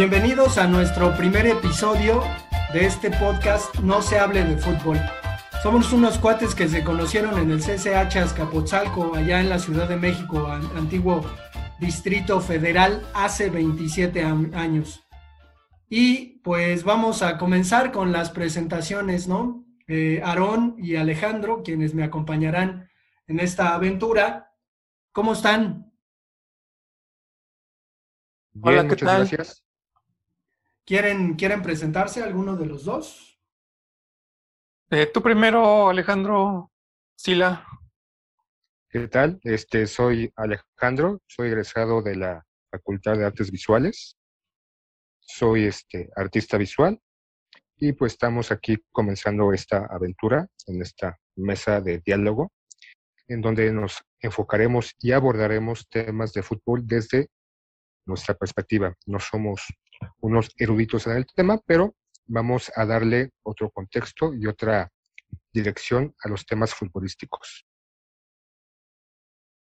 Bienvenidos a nuestro primer episodio de este podcast No se hable de fútbol. Somos unos cuates que se conocieron en el CCH Azcapotzalco, allá en la Ciudad de México, antiguo Distrito Federal, hace 27 años. Y pues vamos a comenzar con las presentaciones, ¿no? Eh, Aarón y Alejandro, quienes me acompañarán en esta aventura. ¿Cómo están? Hola, ¿qué tal? Gracias. ¿Quieren, ¿Quieren presentarse alguno de los dos? Eh, tú primero, Alejandro Sila. ¿Qué tal? Este, soy Alejandro, soy egresado de la Facultad de Artes Visuales. Soy este, artista visual y pues estamos aquí comenzando esta aventura en esta mesa de diálogo en donde nos enfocaremos y abordaremos temas de fútbol desde nuestra perspectiva. No somos unos eruditos en el tema, pero vamos a darle otro contexto y otra dirección a los temas futbolísticos.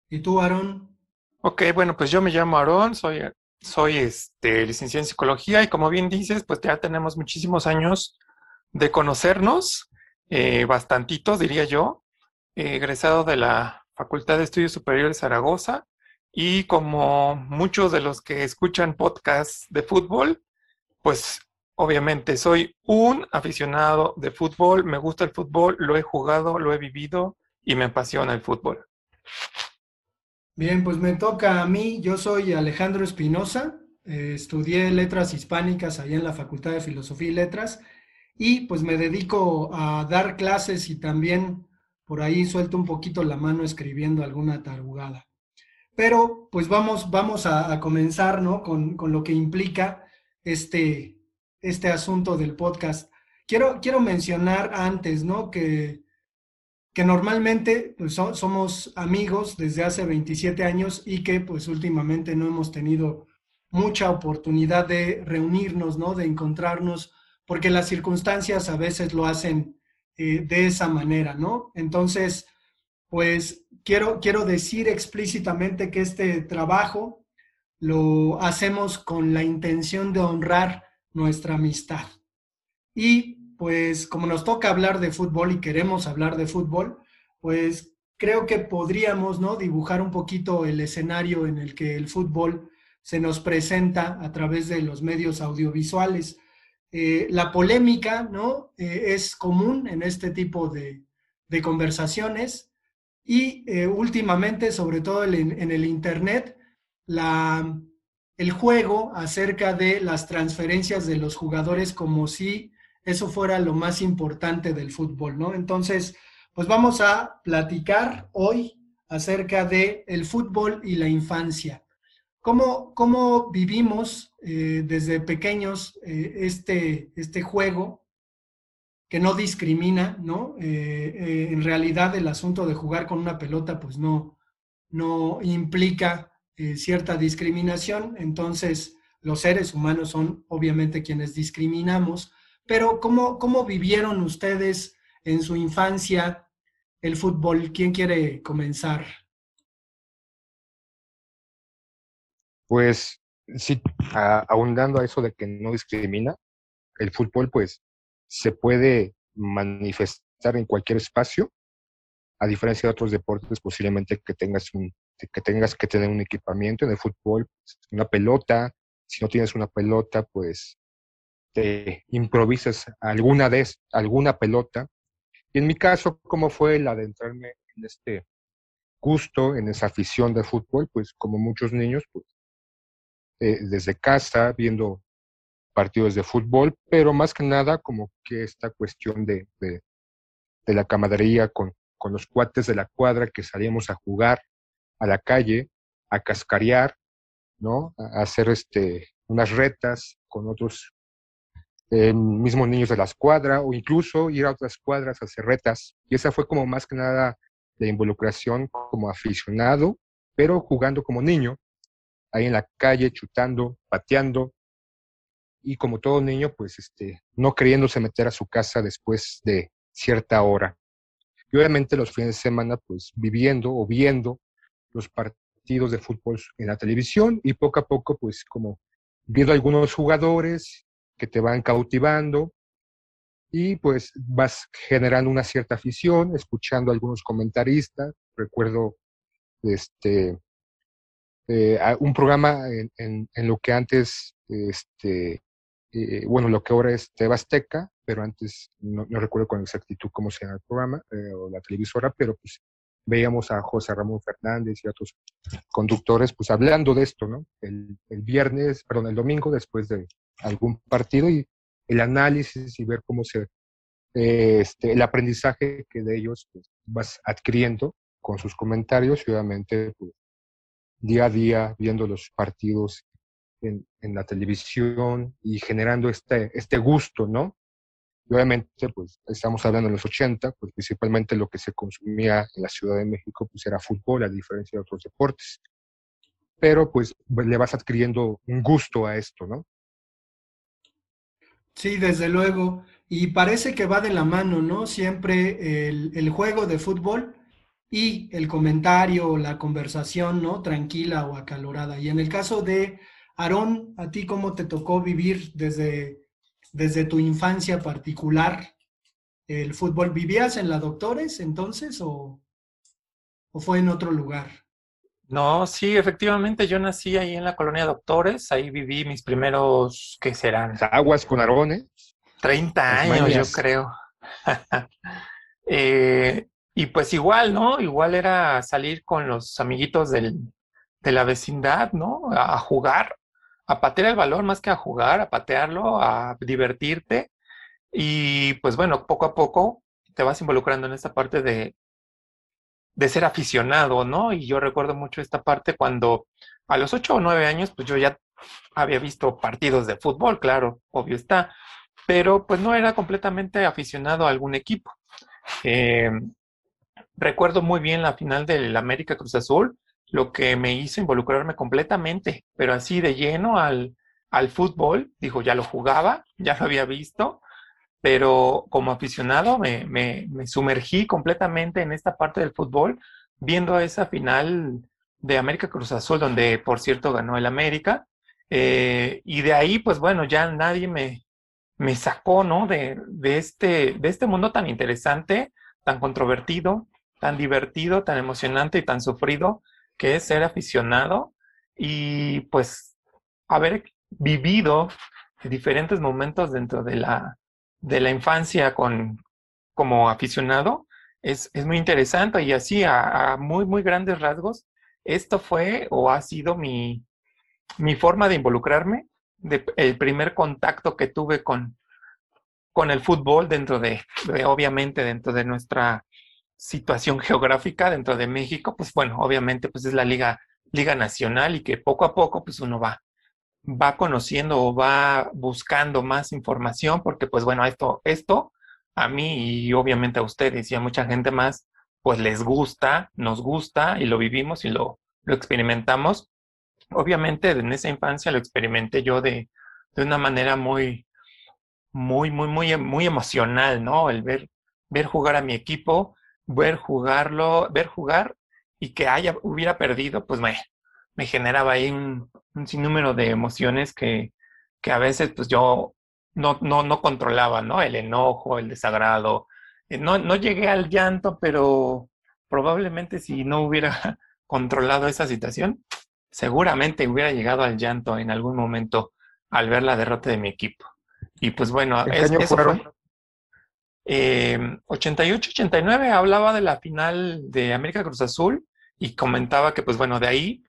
¿Y tú, Aarón? Ok, bueno, pues yo me llamo Aarón, soy, soy este, licenciado en psicología y como bien dices, pues ya tenemos muchísimos años de conocernos, eh, bastantitos diría yo, egresado de la Facultad de Estudios Superiores Zaragoza y como muchos de los que escuchan podcasts de fútbol, pues obviamente soy un aficionado de fútbol, me gusta el fútbol, lo he jugado, lo he vivido y me apasiona el fútbol. Bien, pues me toca a mí, yo soy Alejandro Espinosa, eh, estudié letras hispánicas allá en la Facultad de Filosofía y Letras y pues me dedico a dar clases y también por ahí suelto un poquito la mano escribiendo alguna tarugada. Pero pues vamos, vamos a, comenzar ¿no? con, lo que implica este, este asunto del podcast. Quiero, quiero mencionar antes ¿no? que, que normalmente pues, somos amigos desde hace 27 años y que pues últimamente no hemos tenido mucha oportunidad de reunirnos, ¿no? de encontrarnos, porque las circunstancias a veces lo hacen eh, de esa manera, ¿no? Entonces, pues quiero, quiero decir explícitamente que este trabajo lo hacemos con la intención de honrar nuestra amistad. Y pues como nos toca hablar de fútbol y queremos hablar de fútbol, pues creo que podríamos ¿no? dibujar un poquito el escenario en el que el fútbol se nos presenta a través de los medios audiovisuales. Eh, la polémica ¿no? Eh, es común en este tipo de, de conversaciones y eh, últimamente, sobre todo en, el Internet, la, el juego acerca de las transferencias de los jugadores como si eso fuera lo más importante del fútbol, ¿no? Entonces, pues vamos a platicar hoy acerca de el fútbol y la infancia. ¿Cómo, cómo vivimos eh, desde pequeños eh, este, este juego que no discrimina, ¿no? Eh, eh, en realidad el asunto de jugar con una pelota pues no, no implica eh, cierta discriminación, entonces los seres humanos son obviamente quienes discriminamos, pero ¿cómo, cómo vivieron ustedes en su infancia el fútbol? ¿Quién quiere comenzar? Pues sí, ahondando a eso de que no discrimina, el fútbol pues se puede manifestar en cualquier espacio, a diferencia de otros deportes, posiblemente que tengas, que, tengas que tener un equipamiento en el fútbol, una pelota, si no tienes una pelota, pues te improvisas alguna de alguna pelota. Y en mi caso, ¿cómo fue el adentrarme en este gusto, en esa afición de fútbol? Pues como muchos niños, pues eh, desde casa, viendo partidos de fútbol, pero más que nada como que esta cuestión de, de, la camaradería con, con los cuates de la cuadra que salíamos a jugar a la calle, a cascarear, ¿no? A hacer este, unas retas con otros eh, mismos niños de la escuadra o incluso ir a otras cuadras a hacer retas. Y esa fue como más que nada la involucración como aficionado, pero jugando como niño, ahí en la calle, chutando, pateando, y como todo niño, pues este, no queriéndose meter a su casa después de cierta hora. Y obviamente los fines de semana, pues viviendo o viendo los partidos de fútbol en la televisión y poco a poco, pues como viendo algunos jugadores que te van cautivando y pues vas generando una cierta afición, escuchando a algunos comentaristas. Recuerdo este, eh, un programa en, en, lo que antes, este, eh, bueno, lo que ahora es Tebasteca, pero antes no, recuerdo con exactitud cómo se llama el programa eh, o la televisora, pero pues veíamos a José Ramón Fernández y otros conductores pues hablando de esto, ¿no? El, el, viernes, perdón, el domingo después de algún partido y el análisis y ver cómo se, este, el aprendizaje que de ellos pues, vas adquiriendo con sus comentarios y obviamente pues, día a día viendo los partidos en, en, la televisión y generando este, este gusto, ¿no? Y obviamente, pues estamos hablando en los 80, pues principalmente lo que se consumía en la Ciudad de México, pues era fútbol, a diferencia de otros deportes. Pero pues le vas adquiriendo un gusto a esto, ¿no? Sí, desde luego. Y parece que va de la mano, ¿no? Siempre el, el juego de fútbol y el comentario, la conversación, ¿no? Tranquila o acalorada. Y en el caso de Aarón, ¿a ti cómo te tocó vivir desde desde tu infancia particular el fútbol? ¿Vivías en la Doctores entonces o, o fue en otro lugar? No, sí, efectivamente, yo nací ahí en la colonia Doctores, ahí viví mis primeros, ¿qué serán? Aguas con arones. 30 años, yo creo. Eh, y pues igual, ¿no? Igual era salir con los amiguitos del, de la vecindad, ¿no? A jugar a patear el balón más que a jugar, a patearlo, a divertirte. Y pues bueno, poco a poco te vas involucrando en esta parte de, de ser aficionado, ¿no? Y yo recuerdo mucho esta parte cuando a los ocho o nueve años, pues yo ya había visto partidos de fútbol, claro, obvio está, pero pues no era completamente aficionado a algún equipo. Eh, recuerdo muy bien la final del América Cruz Azul, lo que me hizo involucrarme completamente, pero así de lleno al, al fútbol. Dijo, ya lo jugaba, ya lo había visto, pero como aficionado me, me, me, sumergí completamente en esta parte del fútbol, viendo esa final de América Cruz Azul, donde por cierto ganó el América. Eh, y de ahí, pues bueno, ya nadie me, me sacó, ¿no? De, de, este, de este mundo tan interesante, tan controvertido, tan divertido, tan emocionante y tan sufrido que es ser aficionado y pues haber vivido diferentes momentos dentro de la, de la infancia con, como aficionado es, es muy interesante y así a, muy, muy grandes rasgos, esto fue o ha sido mi, mi forma de involucrarme, de, el primer contacto que tuve con, con el fútbol dentro de, de, obviamente, dentro de nuestra situación geográfica dentro de México, pues bueno, obviamente pues es la liga, liga nacional y que poco a poco pues uno va, va conociendo o va buscando más información porque pues bueno, esto, esto a mí y obviamente a ustedes y a mucha gente más pues les gusta, nos gusta y lo vivimos y lo, lo experimentamos. Obviamente en esa infancia lo experimenté yo de, de una manera muy, muy, muy, muy, muy emocional, ¿no? El ver, ver jugar a mi equipo, ver jugarlo, ver jugar y que haya, hubiera perdido, pues me, me generaba ahí un, sinnúmero de emociones que, que a veces pues yo no, no, no controlaba, ¿no? El enojo, el desagrado. Eh, no, no llegué al llanto, pero probablemente si no hubiera controlado esa situación, seguramente hubiera llegado al llanto en algún momento al ver la derrota de mi equipo. Y pues bueno, es, eso fue, 88-89 eh, hablaba de la final de América Cruz Azul y comentaba que, pues bueno, de ahí,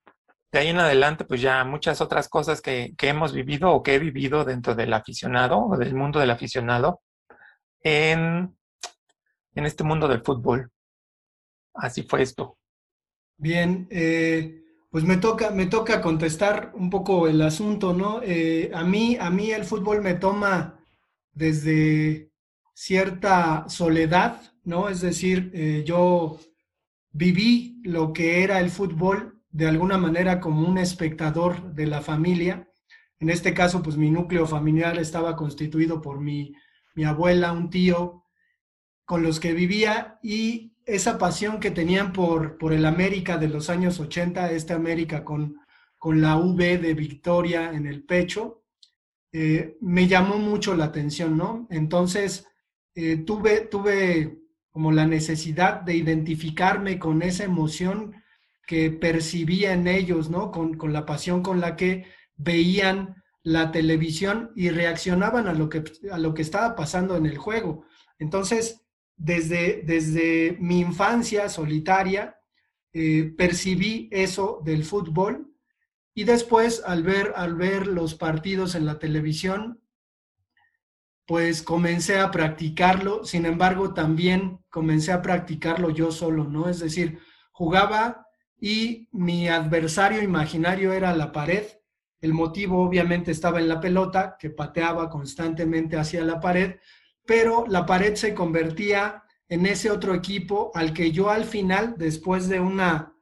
de ahí en adelante, pues ya muchas otras cosas que, que hemos vivido o que he vivido dentro del aficionado o del mundo del aficionado en, en este mundo del fútbol. Así fue esto. Bien, eh, pues me toca, me toca contestar un poco el asunto, ¿no? Eh, a mí, a mí el fútbol me toma desde cierta soledad, ¿no? Es decir, eh, yo viví lo que era el fútbol de alguna manera como un espectador de la familia. En este caso, pues mi núcleo familiar estaba constituido por mi, mi abuela, un tío, con los que vivía y esa pasión que tenían por, por el América de los años 80, este América con, con la V de Victoria en el pecho, eh, me llamó mucho la atención, ¿no? Entonces, eh, tuve, tuve como la necesidad de identificarme con esa emoción que percibía en ellos, ¿no? Con, con, la pasión con la que veían la televisión y reaccionaban a lo que, a lo que estaba pasando en el juego. Entonces, desde, desde mi infancia solitaria, eh, percibí eso del fútbol y después al ver, al ver los partidos en la televisión, pues comencé a practicarlo, sin embargo también comencé a practicarlo yo solo, ¿no? Es decir, jugaba y mi adversario imaginario era la pared. El motivo obviamente estaba en la pelota, que pateaba constantemente hacia la pared, pero la pared se convertía en ese otro equipo al que yo al final, después de una,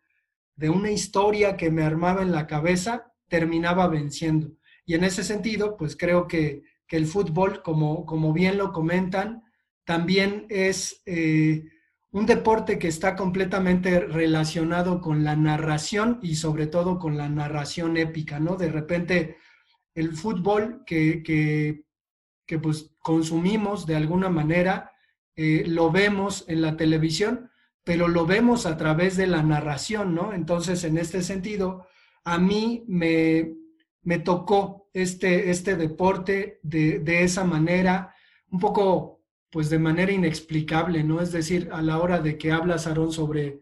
de una historia que me armaba en la cabeza, terminaba venciendo. Y en ese sentido, pues creo que, el fútbol, como, como bien lo comentan, también es eh, un deporte que está completamente relacionado con la narración y sobre todo con la narración épica, ¿no? De repente el fútbol que, que, pues consumimos de alguna manera, eh, lo vemos en la televisión, pero lo vemos a través de la narración, ¿no? Entonces, en este sentido, a mí me, me tocó este, este deporte de, de, esa manera, un poco, pues de manera inexplicable, ¿no? Es decir, a la hora de que hablas, Aarón, sobre,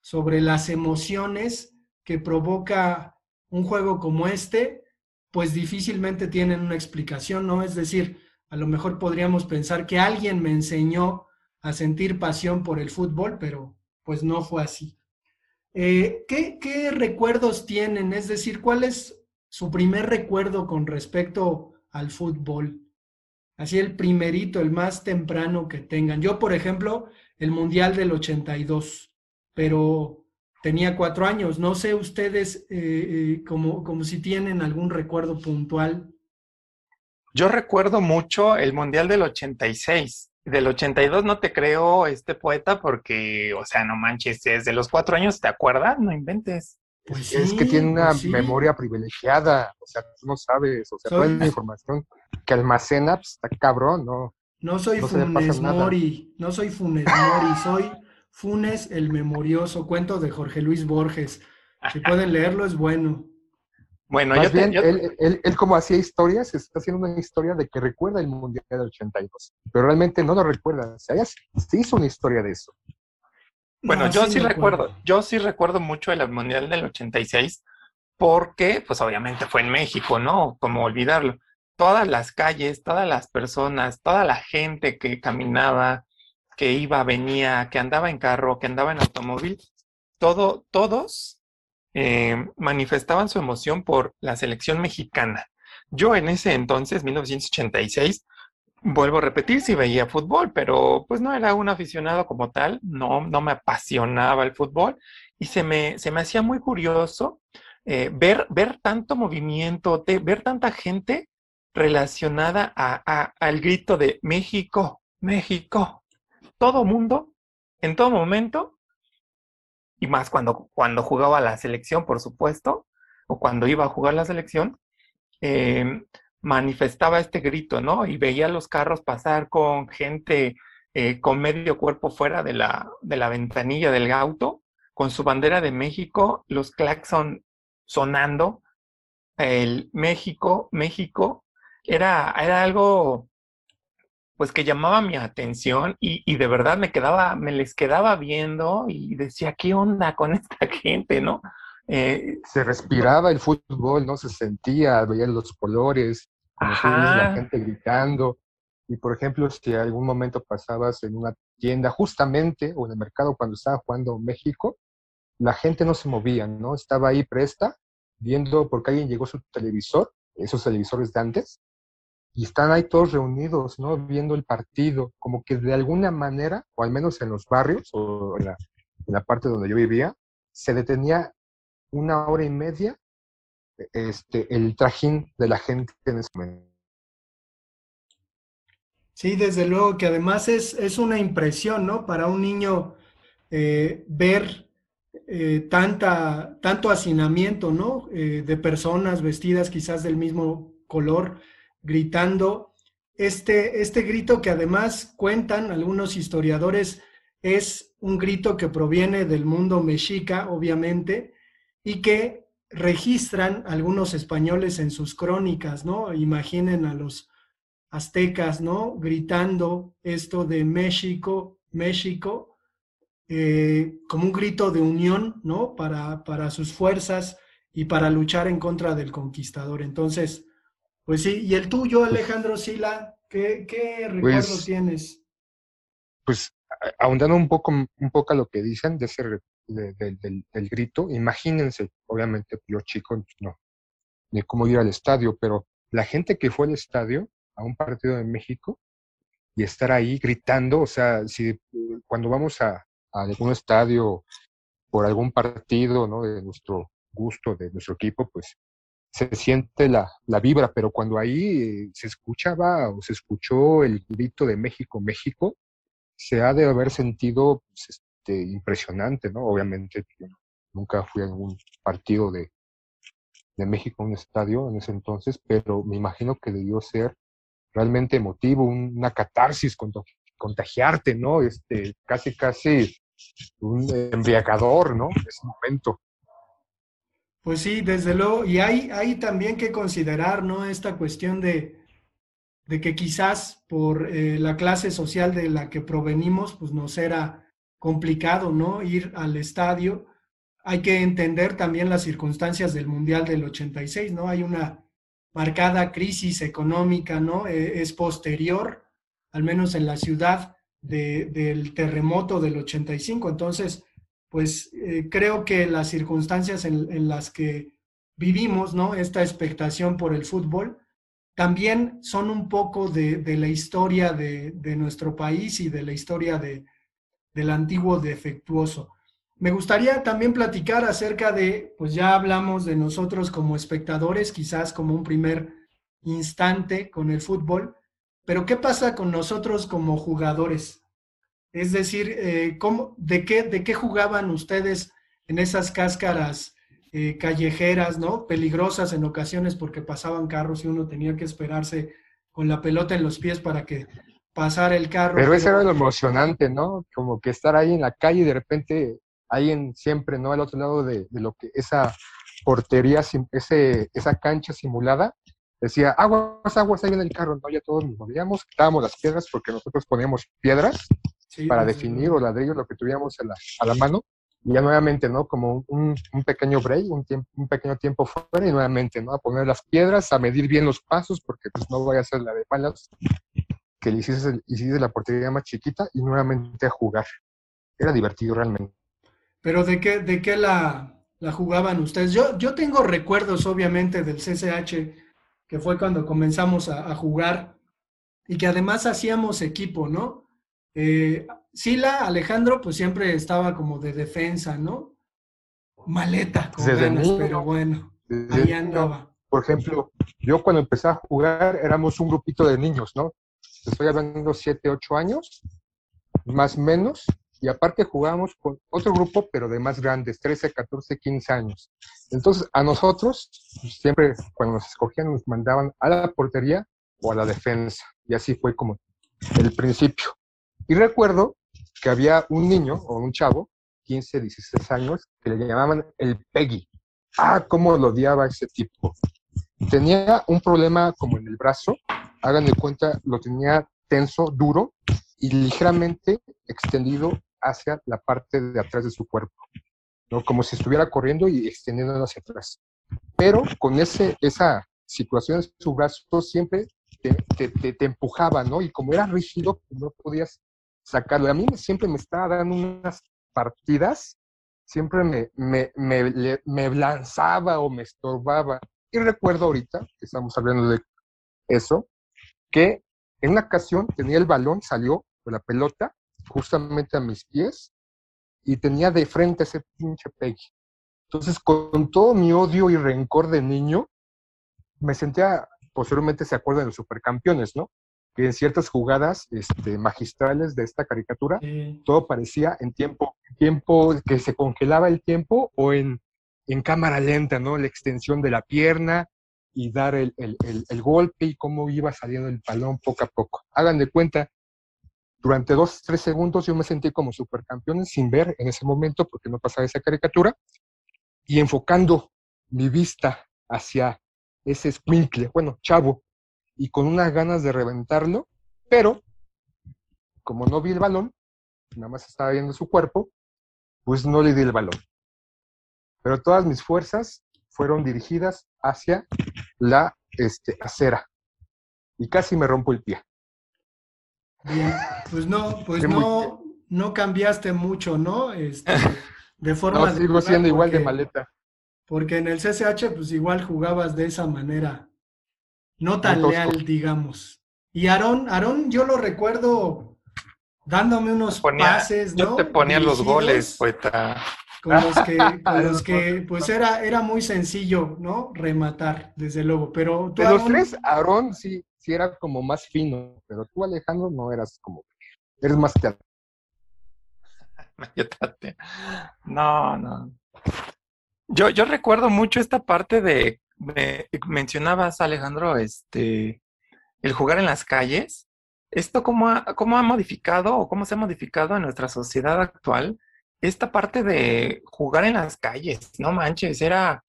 sobre las emociones que provoca un juego como este, pues difícilmente tienen una explicación, ¿no? Es decir, a lo mejor podríamos pensar que alguien me enseñó a sentir pasión por el fútbol, pero pues no fue así. Eh, ¿qué, recuerdos tienen? Es decir, ¿cuál es su primer recuerdo con respecto al fútbol? Así el primerito, el más temprano que tengan. Yo, por ejemplo, el Mundial del 82, pero tenía cuatro años. No sé ustedes eh, eh, como, como si tienen algún recuerdo puntual yo recuerdo mucho el Mundial del 86. Del 82 no te creo este poeta porque, o sea, no manches, desde los cuatro años, ¿te acuerdas? No inventes. Pues es que tiene una pues memoria privilegiada, o sea, tú no sabes, o sea, toda la información que almacena, pues está cabrón, ¿no? No soy Funes Mori, no soy Funes Mori, soy Funes el memorioso, cuento de Jorge Luis Borges. Si pueden leerlo, es bueno. Bueno, yo bien, él, él, como hacía historias, está haciendo una historia de que recuerda el Mundial del 82, pero realmente no lo recuerda. O sea, se hizo una historia de eso. Bueno, yo sí, recuerdo, yo sí recuerdo mucho el Mundial del 86, porque, pues obviamente fue en México, ¿no? Como olvidarlo. Todas las calles, todas las personas, toda la gente que caminaba, que iba, venía, que andaba en carro, que andaba en automóvil, todo, todos eh, manifestaban su emoción por la selección mexicana. Yo en ese entonces, 1986, vuelvo a repetir, si veía fútbol, pero pues no era un aficionado como tal, no, no me apasionaba el fútbol y se me, se me hacía muy curioso eh, ver, ver tanto movimiento, ver tanta gente relacionada a, al grito de México, México. Todo mundo, en todo momento, y más cuando, cuando jugaba la selección, por supuesto, o cuando iba a jugar la selección, em, manifestaba este grito, ¿no? Y veía los carros pasar con gente eh, con medio cuerpo fuera de la, de la ventanilla del auto, con su bandera de México, los claxon sonando, el México, México, era, era algo pues que llamaba mi atención y, de verdad me quedaba, me les quedaba viendo y decía, ¿qué onda con esta gente, no? Eh, se respiraba el fútbol, ¿no? Se sentía, veía los colores, la gente gritando. Y por ejemplo, si algún momento pasabas en una tienda, justamente, o en el mercado cuando estaba jugando México, la gente no se movía, ¿no? Estaba ahí presta, viendo porque alguien llegó su televisor, esos televisores de antes, y están ahí todos reunidos, ¿no? Viendo el partido, como que de alguna manera, o al menos en los barrios o en la, parte donde yo vivía, se detenía una hora y media este, el trajín de la gente en ese momento. Sí, desde luego que además es, es una impresión, ¿no? Para un niño eh, ver eh, tanta, tanto hacinamiento, ¿no? Eh, de personas vestidas quizás del mismo color, gritando. Este, este grito que además cuentan algunos historiadores es un grito que proviene del mundo mexica, obviamente, y que registran algunos españoles en sus crónicas, ¿no? Imaginen a los aztecas, ¿no? Gritando esto de México, México, eh, como un grito de unión, ¿no? Para, para sus fuerzas y para luchar en contra del conquistador. Entonces, pues sí, y el tuyo, pues Alejandro Sila, ¿qué, qué recuerdo pues tienes? Pues ahondando un poco, un poco a lo que dicen de ese, del, grito, imagínense, obviamente yo chico no, ni cómo ir al estadio, pero la gente que fue al estadio a un partido de México y estar ahí gritando, o sea, si cuando vamos a, algún estadio por algún partido, ¿no? De nuestro gusto, de nuestro equipo, pues se siente la, la, vibra, pero cuando ahí se escuchaba o se escuchó el grito de México, México, se ha de haber sentido pues, este, impresionante, ¿no? Obviamente nunca fui a ningún partido de, de México, un estadio en ese entonces, pero me imagino que debió ser realmente emotivo, una catarsis, contagiarte, ¿no? Este, casi, casi un embriagador, ¿no? Ese momento. Pues sí, desde luego, y hay, hay también que considerar, ¿no? Esta cuestión de, de que quizás por eh, la clase social de la que provenimos, pues nos era complicado, ¿no? Ir al estadio. Hay que entender también las circunstancias del Mundial del 86, ¿no? Hay una marcada crisis económica, ¿no? E, es posterior, al menos en la ciudad, del terremoto del 85. Entonces, pues eh, creo que las circunstancias en, las que vivimos, ¿no? Esta expectación por el fútbol, también son un poco de, la historia de, nuestro país y de la historia del antiguo defectuoso. Me gustaría también platicar acerca de, pues ya hablamos de nosotros como espectadores, quizás como un primer instante con el fútbol, pero ¿qué pasa con nosotros como jugadores? Es decir, eh, ¿cómo, de, qué, ¿de qué jugaban ustedes en esas cáscaras eh, callejeras, ¿no? Peligrosas en ocasiones porque pasaban carros y uno tenía que esperarse con la pelota en los pies para que pasara el carro. Pero eso era lo emocionante, ¿no? Como que estar ahí en la calle y de repente alguien siempre, ¿no? Al otro lado de, lo que esa portería, ese, esa cancha simulada, decía, aguas, aguas, ahí viene el carro, ¿no? Ya todos nos movíamos, quitábamos las piedras porque nosotros poníamos piedras para definir o ladrillos, lo que tuviéramos a la, a la mano y ya nuevamente, ¿no? Como un, un pequeño break, un, tiempo, un pequeño tiempo fuera y nuevamente, ¿no? A poner las piedras, a medir bien los pasos, porque pues no vaya a ser la de malas, que le hiciste, hiciste la portería más chiquita y nuevamente a jugar. Era divertido realmente. Pero ¿de qué, de qué la, la jugaban ustedes? Yo, yo tengo recuerdos, obviamente, del CCH, que fue cuando comenzamos a, a jugar y que además hacíamos equipo, ¿no? Eh, Sila, Alejandro, pues siempre estaba como de defensa, ¿no? Maleta, con pero bueno, ahí andaba. Por ejemplo, yo cuando empecé a jugar éramos un grupito de niños, ¿no? Estoy hablando 7, 8 años, más o menos, y aparte jugábamos con otro grupo, pero de más grandes, 13, 14, 15 años. Entonces, a nosotros, pues, siempre cuando nos escogían, nos mandaban a la portería o a la defensa. Y así fue como el principio. Y recuerdo que había un niño o un chavo, 15, 16 años, que le llamaban el Peggy. Ah, cómo lo odiaba ese tipo. Tenía un problema como en el brazo, hagan de cuenta, lo tenía tenso, duro y ligeramente extendido hacia la parte de atrás de su cuerpo, ¿no? Como si estuviera corriendo y extendiendo hacia atrás. Pero con ese, esa situación, su brazo siempre te, te, empujaba, ¿no? Y como era rígido, no podías sacarlo. A mí siempre me estaba dando unas partidas, siempre me, me, me, me lanzaba o me estorbaba. Y recuerdo ahorita, que estamos hablando de eso, que en una ocasión tenía el balón, salió con la pelota justamente a mis pies y tenía de frente ese pinche Peggy. Entonces, con todo mi odio y rencor de niño, me sentía, posiblemente se acuerdan de los supercampeones, ¿no? que en ciertas jugadas este, magistrales de esta caricatura, Sí. todo parecía en tiempo, tiempo que se congelaba el tiempo o en, en cámara lenta, ¿no? La extensión de la pierna y dar el, el- el- golpe y cómo iba saliendo el balón poco a poco. Hagan de cuenta, durante dos, tres segundos yo me sentí como supercampeón sin ver en ese momento porque no pasaba esa caricatura y enfocando mi vista hacia ese squinkle, bueno, chavo, y con unas ganas de reventarlo, pero como no vi el balón, nada más estaba viendo su cuerpo, pues no le di el balón. Pero todas mis fuerzas fueron dirigidas hacia la este, acera y casi me rompo el pie. Bien, pues no, pues no, no cambiaste mucho, ¿no? Este, de forma No, sigo siendo igual de maleta. Porque en el CCH, pues igual jugabas de esa manera, no tan leal, digamos. Y Aarón, Aarón, yo lo recuerdo dándome unos Ponía- pases, ¿no? yo te ponía los goles, poeta. Con los que, con los que, pues era, era muy sencillo, ¿no? Rematar, desde luego. Pero tú, De los tres, Aarón sí, sí era como más fino, pero tú, Alejandro, no eras como, eres más teatro. No, no. Yo, yo recuerdo mucho esta parte de, me- mencionabas, Alejandro, este, el jugar en las calles. ¿Esto cómo ha, cómo ha modificado o cómo se ha modificado en nuestra sociedad actual? Esta parte de jugar en las calles, no manches, era,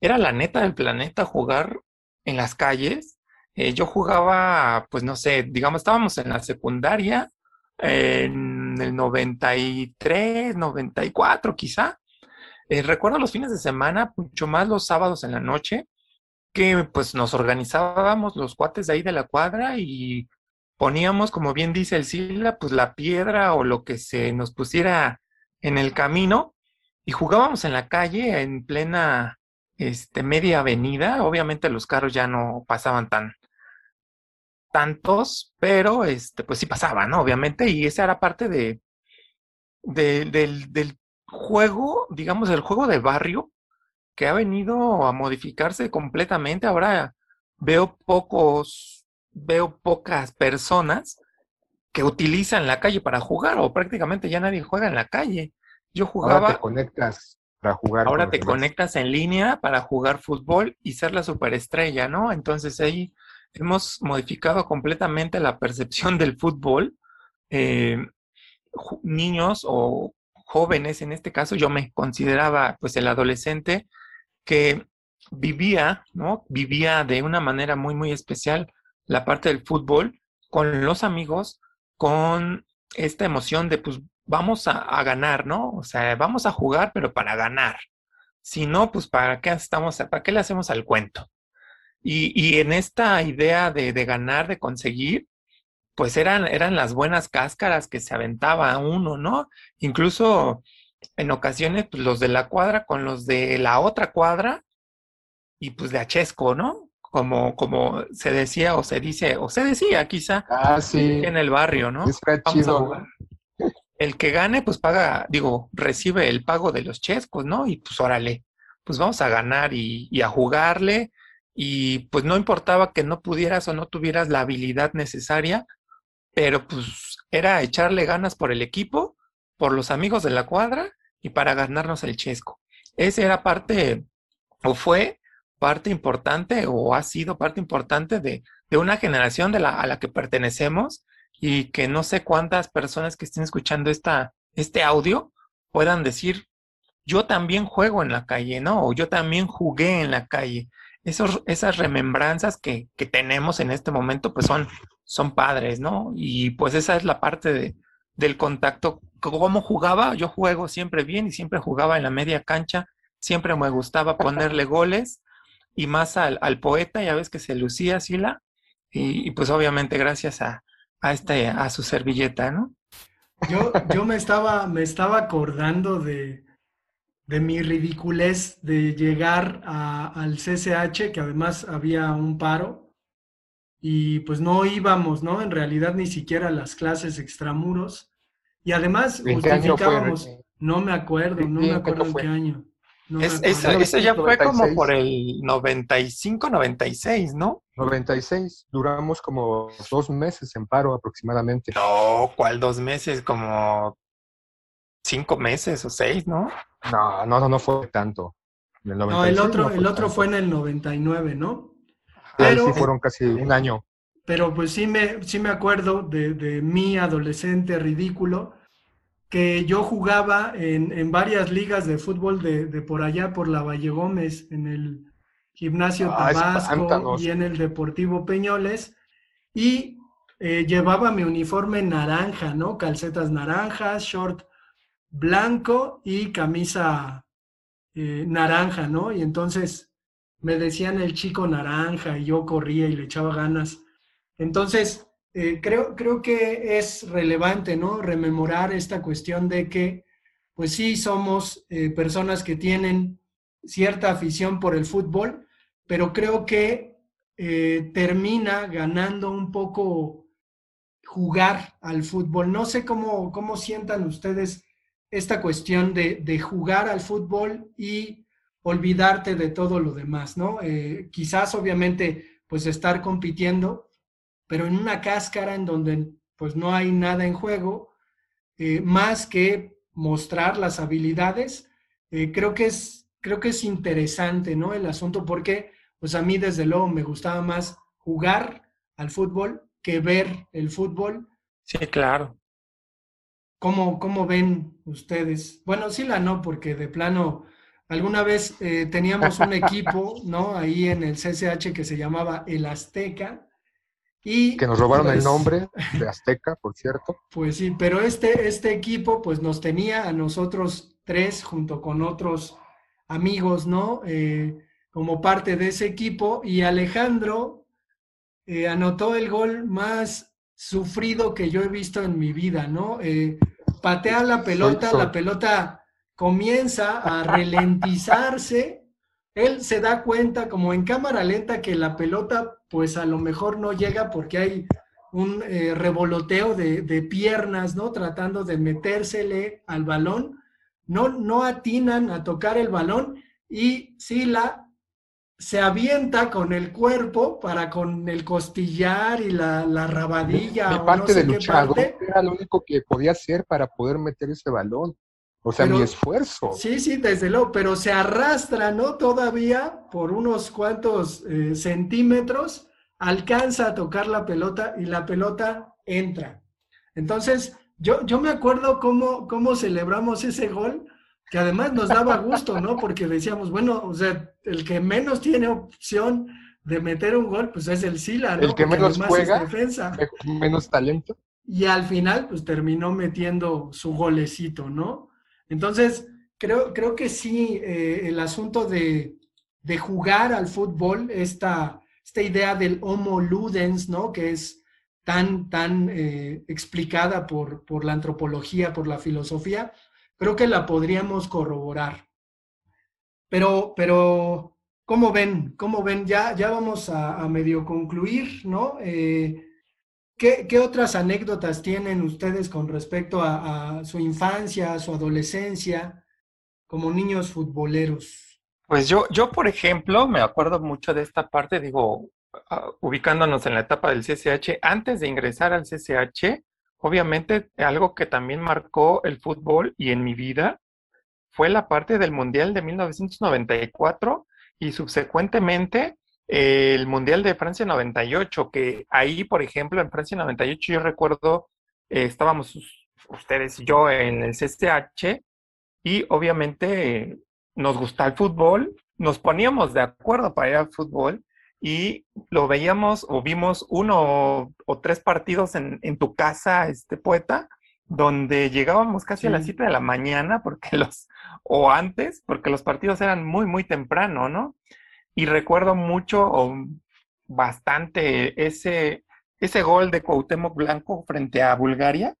era la neta del planeta jugar en las calles. Eh, yo jugaba, pues no sé, digamos, estábamos en la secundaria en el 93, 94 quizá. Eh, recuerdo los fines de semana, mucho más los sábados en la noche, que pues nos organizábamos los cuates de ahí de la cuadra y poníamos, como bien dice el Sila, pues la piedra o lo que se nos pusiera en el camino y jugábamos en la calle en plena este, media avenida. Obviamente los carros ya no pasaban tan tantos, pero este, pues sí pasaban, ¿no? Obviamente, y esa era parte de, de- del, del juego, digamos, el juego de barrio que ha venido a modificarse completamente. Ahora veo pocos, veo pocas personas que utilizan la calle para jugar, o prácticamente ya nadie juega en la calle. Yo Ahora jugaba, te conectas para jugar. ahora te conectas en línea para jugar fútbol y ser la superestrella, ¿no? Entonces ahí hemos modificado completamente la percepción del fútbol. Eh, niños o jóvenes, en este caso, yo me consideraba pues el adolescente que vivía, ¿no? Vivía de una manera muy, muy especial la parte del fútbol con los amigos, con esta emoción de pues vamos a, a ganar, ¿no? O sea, vamos a jugar, pero para ganar. Si no, pues ¿para qué estamos, para qué le hacemos al cuento? Y, y en esta idea de, de ganar, de conseguir, pues eran, eran las buenas cáscaras que se aventaba uno, ¿no? Incluso en ocasiones, pues los de la cuadra con los de la otra cuadra y pues de achesco, ¿no? Como, como se decía o se dice, o se decía quizá Ah, sí. en el barrio, ¿no? A chido. jugar. El que gane, pues paga, digo, recibe el pago de los chescos, ¿no? Y pues órale, pues vamos a ganar y, y a jugarle. Y pues no importaba que no pudieras o no tuvieras la habilidad necesaria, pero pues era echarle ganas por el equipo, por los amigos de la cuadra y para ganarnos el chesco. Ese era parte, o fue parte importante, o ha sido parte importante de, de una generación de la, a la que pertenecemos y que no sé cuántas personas que estén escuchando esta, este audio puedan decir, yo también juego en la calle, ¿no? O yo también jugué en la calle. Esos, esas remembranzas que, que tenemos en este momento, pues son, son padres, ¿no? Y pues esa es la parte de, del contacto. ¿Cómo jugaba? Yo juego siempre bien y siempre jugaba en la media cancha. Siempre me gustaba ponerle goles y más al, al poeta, ya ves que se lucía Sila. Y, y pues obviamente gracias a, a, este, a su servilleta, ¿no? Yo, yo me estaba, me estaba acordando de, de mi ridiculez de llegar a- al CCH, que además había un paro, y pues no íbamos, ¿no? En realidad ni siquiera a las clases extramuros. Y además ¿En qué año fue, justificábamos, no me acuerdo, no me ¿en qué acuerdo año en fue? qué año. No me Es, acuerdo. eso, eso ya fue como 1996. por el 95, 96, ¿no? 96. Duramos como dos meses en paro aproximadamente. No, ¿cuál dos meses? Como cinco meses o seis, ¿no? No, no, no, no fue tanto. En el no, el otro, el otro fue en el 99, ¿no? Pero, sí fueron casi un año. Pero pues sí me, sí me acuerdo de, de mi adolescente ridículo, que yo jugaba en, en varias ligas de fútbol de, de, por allá, por la Valle Gómez, en el Gimnasio ah, Tabasco y en el Deportivo Peñoles, y eh, llevaba mi uniforme naranja, ¿no? Calcetas naranjas, short blanco y camisa eh, naranja, ¿no? Y entonces me decían el chico naranja y yo corría y le echaba ganas. Entonces, eh, creo, creo que es relevante, ¿no? Rememorar esta cuestión de que, pues sí, somos eh, personas que tienen cierta afición por el fútbol, pero creo que eh, termina ganando un poco jugar al fútbol. No sé cómo, cómo sientan ustedes esta cuestión de, de jugar al fútbol y olvidarte de todo lo demás, ¿no? quizás, obviamente, pues estar compitiendo, pero en una cáscara en donde pues no hay nada en juego, eh, más que mostrar las habilidades, eh, creo, que es, creo que es interesante, ¿no? El asunto porque pues a mí desde luego me gustaba más jugar al fútbol que ver el fútbol. Sí, claro. ¿Cómo, cómo ven ustedes? Bueno, sí la no, porque de plano, alguna vez eh, teníamos un equipo, ¿no? Ahí en el CCH que se llamaba El Azteca, que nos robaron el pues nombre de Azteca, por cierto. Pues sí, pero este, este equipo pues nos tenía a nosotros tres junto con otros amigos, ¿no? Eh, como parte de ese equipo y Alejandro eh, anotó el gol más sufrido que yo he visto en mi vida, ¿no? Eh, patea la pelota, la pelota comienza a ralentizarse él se da cuenta como en cámara lenta que la pelota pues a lo mejor no llega porque hay un eh, revoloteo de, piernas, ¿no? Tratando de metérsele al balón. No, no atinan a tocar el balón y Sila se avienta con el cuerpo para con el costillar y la, la rabadilla. Mi, parte de luchador era lo único que podía hacer para poder meter ese balón. O sea, mi esfuerzo. Sí, sí, desde luego, pero se arrastra, ¿no? Todavía por unos cuantos eh, centímetros, alcanza a tocar la pelota y la pelota entra. Entonces, yo, yo me acuerdo cómo, cómo celebramos ese gol, que además nos daba gusto, ¿no? Porque decíamos, bueno, o sea, el que menos tiene opción de meter un gol, pues es el Sila, ¿no? El que menos juega, defensa. menos talento. Y al final, pues terminó metiendo su golecito, ¿no? Entonces, creo, creo que sí, eh, el asunto de, jugar al fútbol, esta, esta idea del homo ludens, ¿no? Que es tan, tan eh, explicada por, por la antropología, por la filosofía, creo que la podríamos corroborar. Pero, pero, ¿cómo ven? ¿Cómo ven? Ya, ya vamos a, medio concluir, ¿no? Eh, ¿Qué, otras anécdotas tienen ustedes con respecto a, su infancia, a su adolescencia, como niños futboleros? Pues yo, yo, por ejemplo, me acuerdo mucho de esta parte, digo, ah, ubicándonos en la etapa del CCH, antes de ingresar al CCH, obviamente algo que también marcó el fútbol y en mi vida fue la parte del Mundial de 1994 y subsecuentemente el Mundial de Francia 98, que ahí, por ejemplo, en Francia 98 yo recuerdo, eh, estábamos ustedes y yo en el CCH y obviamente nos gusta el fútbol, nos poníamos de acuerdo para ir al fútbol y lo veíamos o vimos uno o, tres partidos en, tu casa, este poeta, donde llegábamos casi a las 7 de la mañana, porque los, o antes, porque los partidos eran muy, muy temprano, ¿no? Y recuerdo mucho o bastante ese, ese gol de Cuauhtémoc Blanco frente a Bulgaria.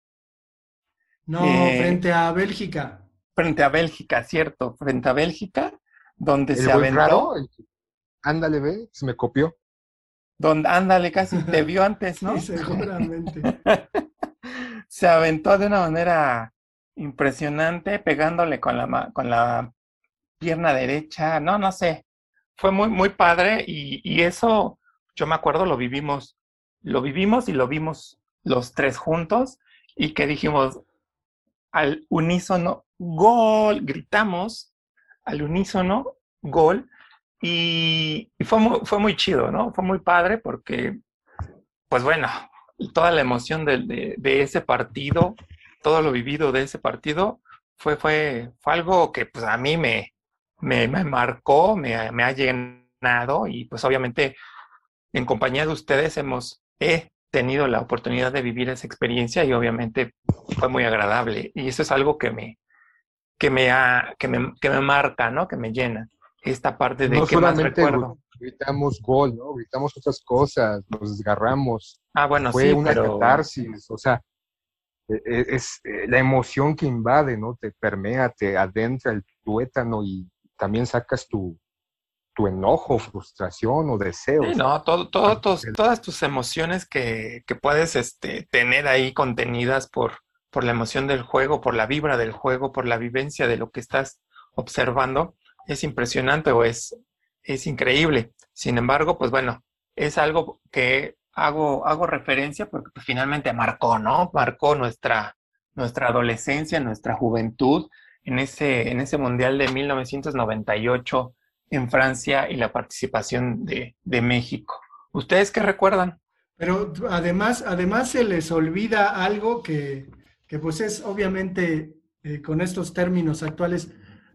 No, eh, frente a Bélgica. Frente a Bélgica, cierto, frente a Bélgica, donde se aventó. ándale, ve, se me copió. Donde, ándale, casi te vio antes, ¿no? Sí, seguramente. se aventó de una manera impresionante, pegándole con la, con la pierna derecha, no, no sé fue muy, muy padre y, eso yo me acuerdo, lo vivimos, lo vivimos y lo vimos los tres juntos y que dijimos al unísono, gol, gritamos al unísono, gol, y, fue, muy, fue muy chido, ¿no? Fue muy padre porque, pues bueno, toda la emoción de, de, ese partido, todo lo vivido de ese partido, fue, fue, fue algo que pues a mí me, me, me marcó, me, me ha llenado y pues obviamente en compañía de ustedes hemos, he tenido la oportunidad de vivir esa experiencia y obviamente fue muy agradable. Y eso es algo que me, que me, ha, que me, que me marca, ¿no? Que me llena. Esta parte de no que más recuerdo. Gritamos gol, ¿no? Gritamos otras cosas, nos desgarramos. Ah, bueno, fue sí, una pero... catarsis, o sea, e, e, es, eh, la emoción que invade, ¿no? Te permea, te adentra el tuétano y también sacas tu, tu enojo, frustración o deseo. Sí, no, todo, todo, todas tus emociones que, que, puedes este, tener ahí contenidas por, por la emoción del juego, por la vibra del juego, por la vivencia de lo que estás observando, es impresionante o es, es increíble. Sin embargo, pues bueno, es algo que hago, hago referencia porque pues, finalmente marcó, ¿no? Marcó nuestra, nuestra adolescencia, nuestra juventud en ese, en ese Mundial de 1998 en Francia y la participación de, de México. ¿Ustedes qué recuerdan? Pero además, además se les olvida algo que, que pues es obviamente eh, con estos términos actuales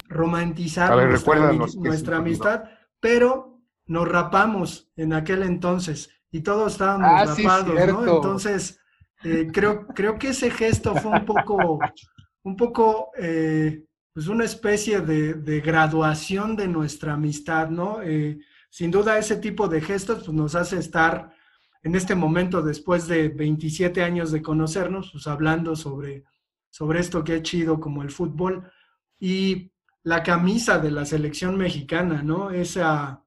romantizar ver, nuestra, nuestra amistad, pero nos rapamos en aquel entonces y todos estábamos ah, rapados, sí, ¿no? Entonces, eh, creo, creo que ese gesto fue un poco, un poco eh, pues una especie de, graduación de nuestra amistad, ¿no? Eh, sin duda ese tipo de gestos pues, nos hace estar en este momento, después de 27 años de conocernos, pues hablando sobre, sobre esto que es chido como el fútbol y la camisa de la selección mexicana, ¿no? Esa,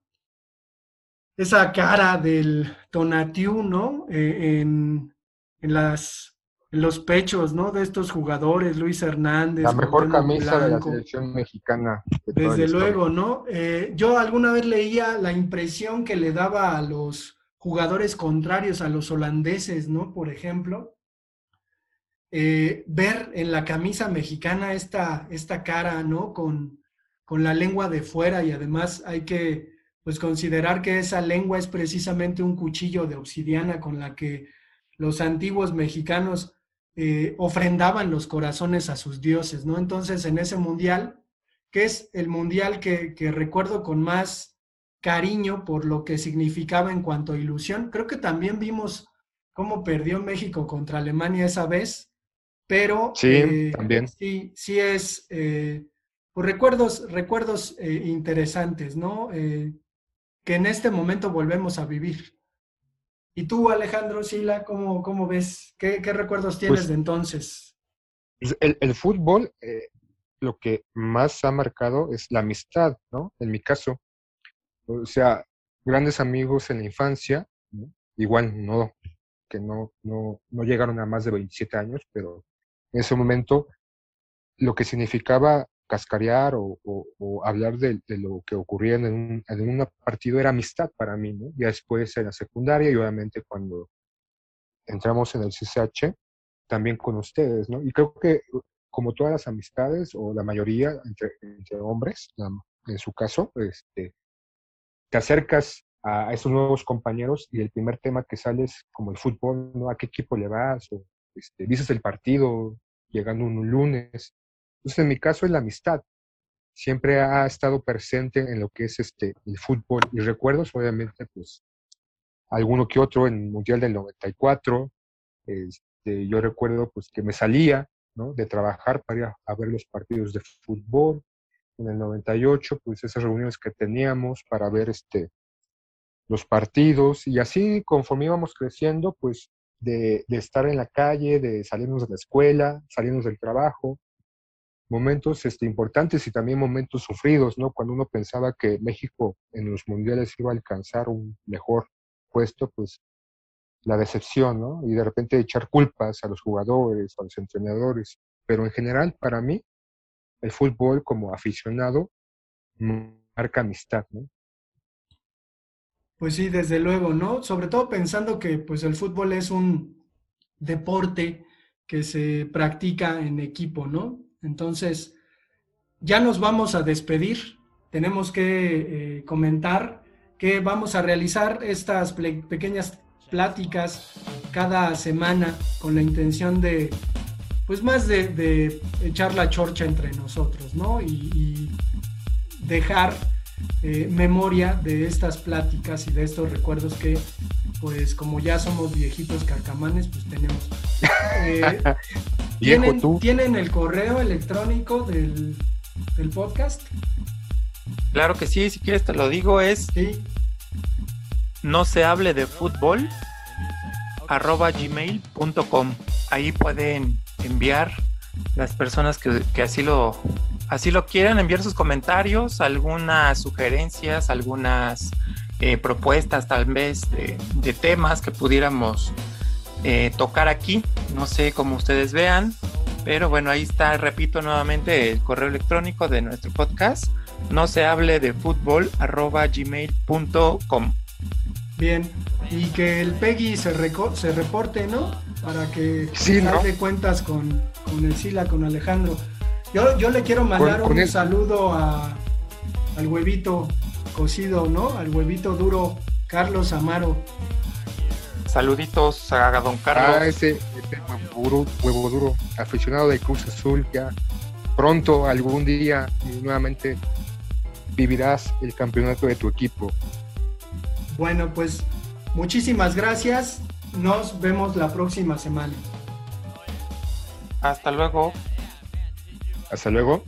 esa cara del Tonatiu, ¿no? Eh, en, en las los pechos, ¿no? De estos jugadores, Luis Hernández. La mejor camisa de la selección mexicana. Desde luego, ¿no? Eh, yo alguna vez leía la impresión que le daba a los jugadores contrarios, a los holandeses, ¿no? Por ejemplo, eh, ver en la camisa mexicana esta, esta cara, ¿no? Con, con la lengua de fuera y además hay que, pues, considerar que esa lengua es precisamente un cuchillo de obsidiana con la que los antiguos mexicanos eh, ofrendaban los corazones a sus dioses, ¿no? Entonces, en ese mundial, que es el mundial que, recuerdo con más cariño por lo que significaba en cuanto a ilusión, creo que también vimos cómo perdió México contra Alemania esa vez, pero sí, eh, también. sí, sí es eh, pues recuerdos, recuerdos interesantes, ¿no? que en este momento volvemos a vivir. ¿Y tú, Alejandro Sila, cómo, cómo ves? ¿Qué, recuerdos tienes pues de entonces? Pues, el, fútbol, eh, lo que más ha marcado es la amistad, ¿no? En mi caso. O sea, grandes amigos en la infancia, igual no, que no, no, no llegaron a más de 27 años, pero en ese momento lo que significaba cascarear o, hablar de, lo que ocurría en un, partido era amistad para mí, ¿no? Ya después en la secundaria y obviamente cuando entramos en el CCH, también con ustedes, ¿no? Y creo que como todas las amistades, o la mayoría entre, hombres, en su caso, este, te acercas a esos nuevos compañeros y el primer tema que sale es como el fútbol. ¿A qué equipo le vas? O este, dices el partido llegando un lunes entonces, en mi caso es la amistad. Siempre ha estado presente en lo que es este, el fútbol. Y recuerdos, obviamente, pues, alguno que otro en el Mundial del 94. Este, yo recuerdo, pues, que me salía, ¿no? De trabajar para ir a, ver los partidos de fútbol. En el 98, pues, esas reuniones que teníamos para ver, este, los partidos. Y así, conforme íbamos creciendo, pues, de, de estar en la calle, de salirnos de la escuela, salirnos del trabajo, momentos este, importantes y también momentos sufridos, ¿no? Cuando uno pensaba que México en los mundiales iba a alcanzar un mejor puesto, pues la decepción, ¿no? Y de repente echar culpas a los jugadores, a los entrenadores. Pero en general, para mí, el fútbol como aficionado marca amistad, ¿no? Pues sí, desde luego, ¿no? Sobre todo pensando que pues el fútbol es un deporte que se practica en equipo, ¿no? Entonces, ya nos vamos a despedir. Tenemos que eh, comentar que vamos a realizar estas pequeñas pláticas cada semana con la intención de, pues más de, echar la chorcha entre nosotros, ¿no? Y, dejar eh, memoria de estas pláticas y de estos recuerdos que, pues como ya somos viejitos carcamanes, pues tenemos. Eh, ¿tienen, ¿Tienen el correo electrónico del, del, podcast? Claro que sí, si quieres te lo digo, es sí no se hable de fútbol arroba gmail.com. Ahí pueden enviar las personas que, así lo así lo quieran, enviar sus comentarios, algunas sugerencias, algunas eh, propuestas tal vez de, temas que pudiéramos eh, tocar aquí. No sé cómo ustedes vean, pero bueno, ahí está, repito nuevamente, el correo electrónico de nuestro podcast. No se hable de fútbol arroba gmail.com. Bien, y que el Peggy se, se reporte, ¿no? Para que sí, cuentas con, el Sila, con Alejandro. Yo, yo le quiero mandar un saludo a, al huevito cocido, ¿no? Al huevito duro, Carlos Amaro. Saluditos a don Carlos. Ah, ese, huevo, huevo duro, aficionado de Cruz Azul, ya pronto, algún día, nuevamente vivirás el campeonato de tu equipo. Bueno, pues muchísimas gracias. Nos vemos la próxima semana. Hasta luego. Hasta luego.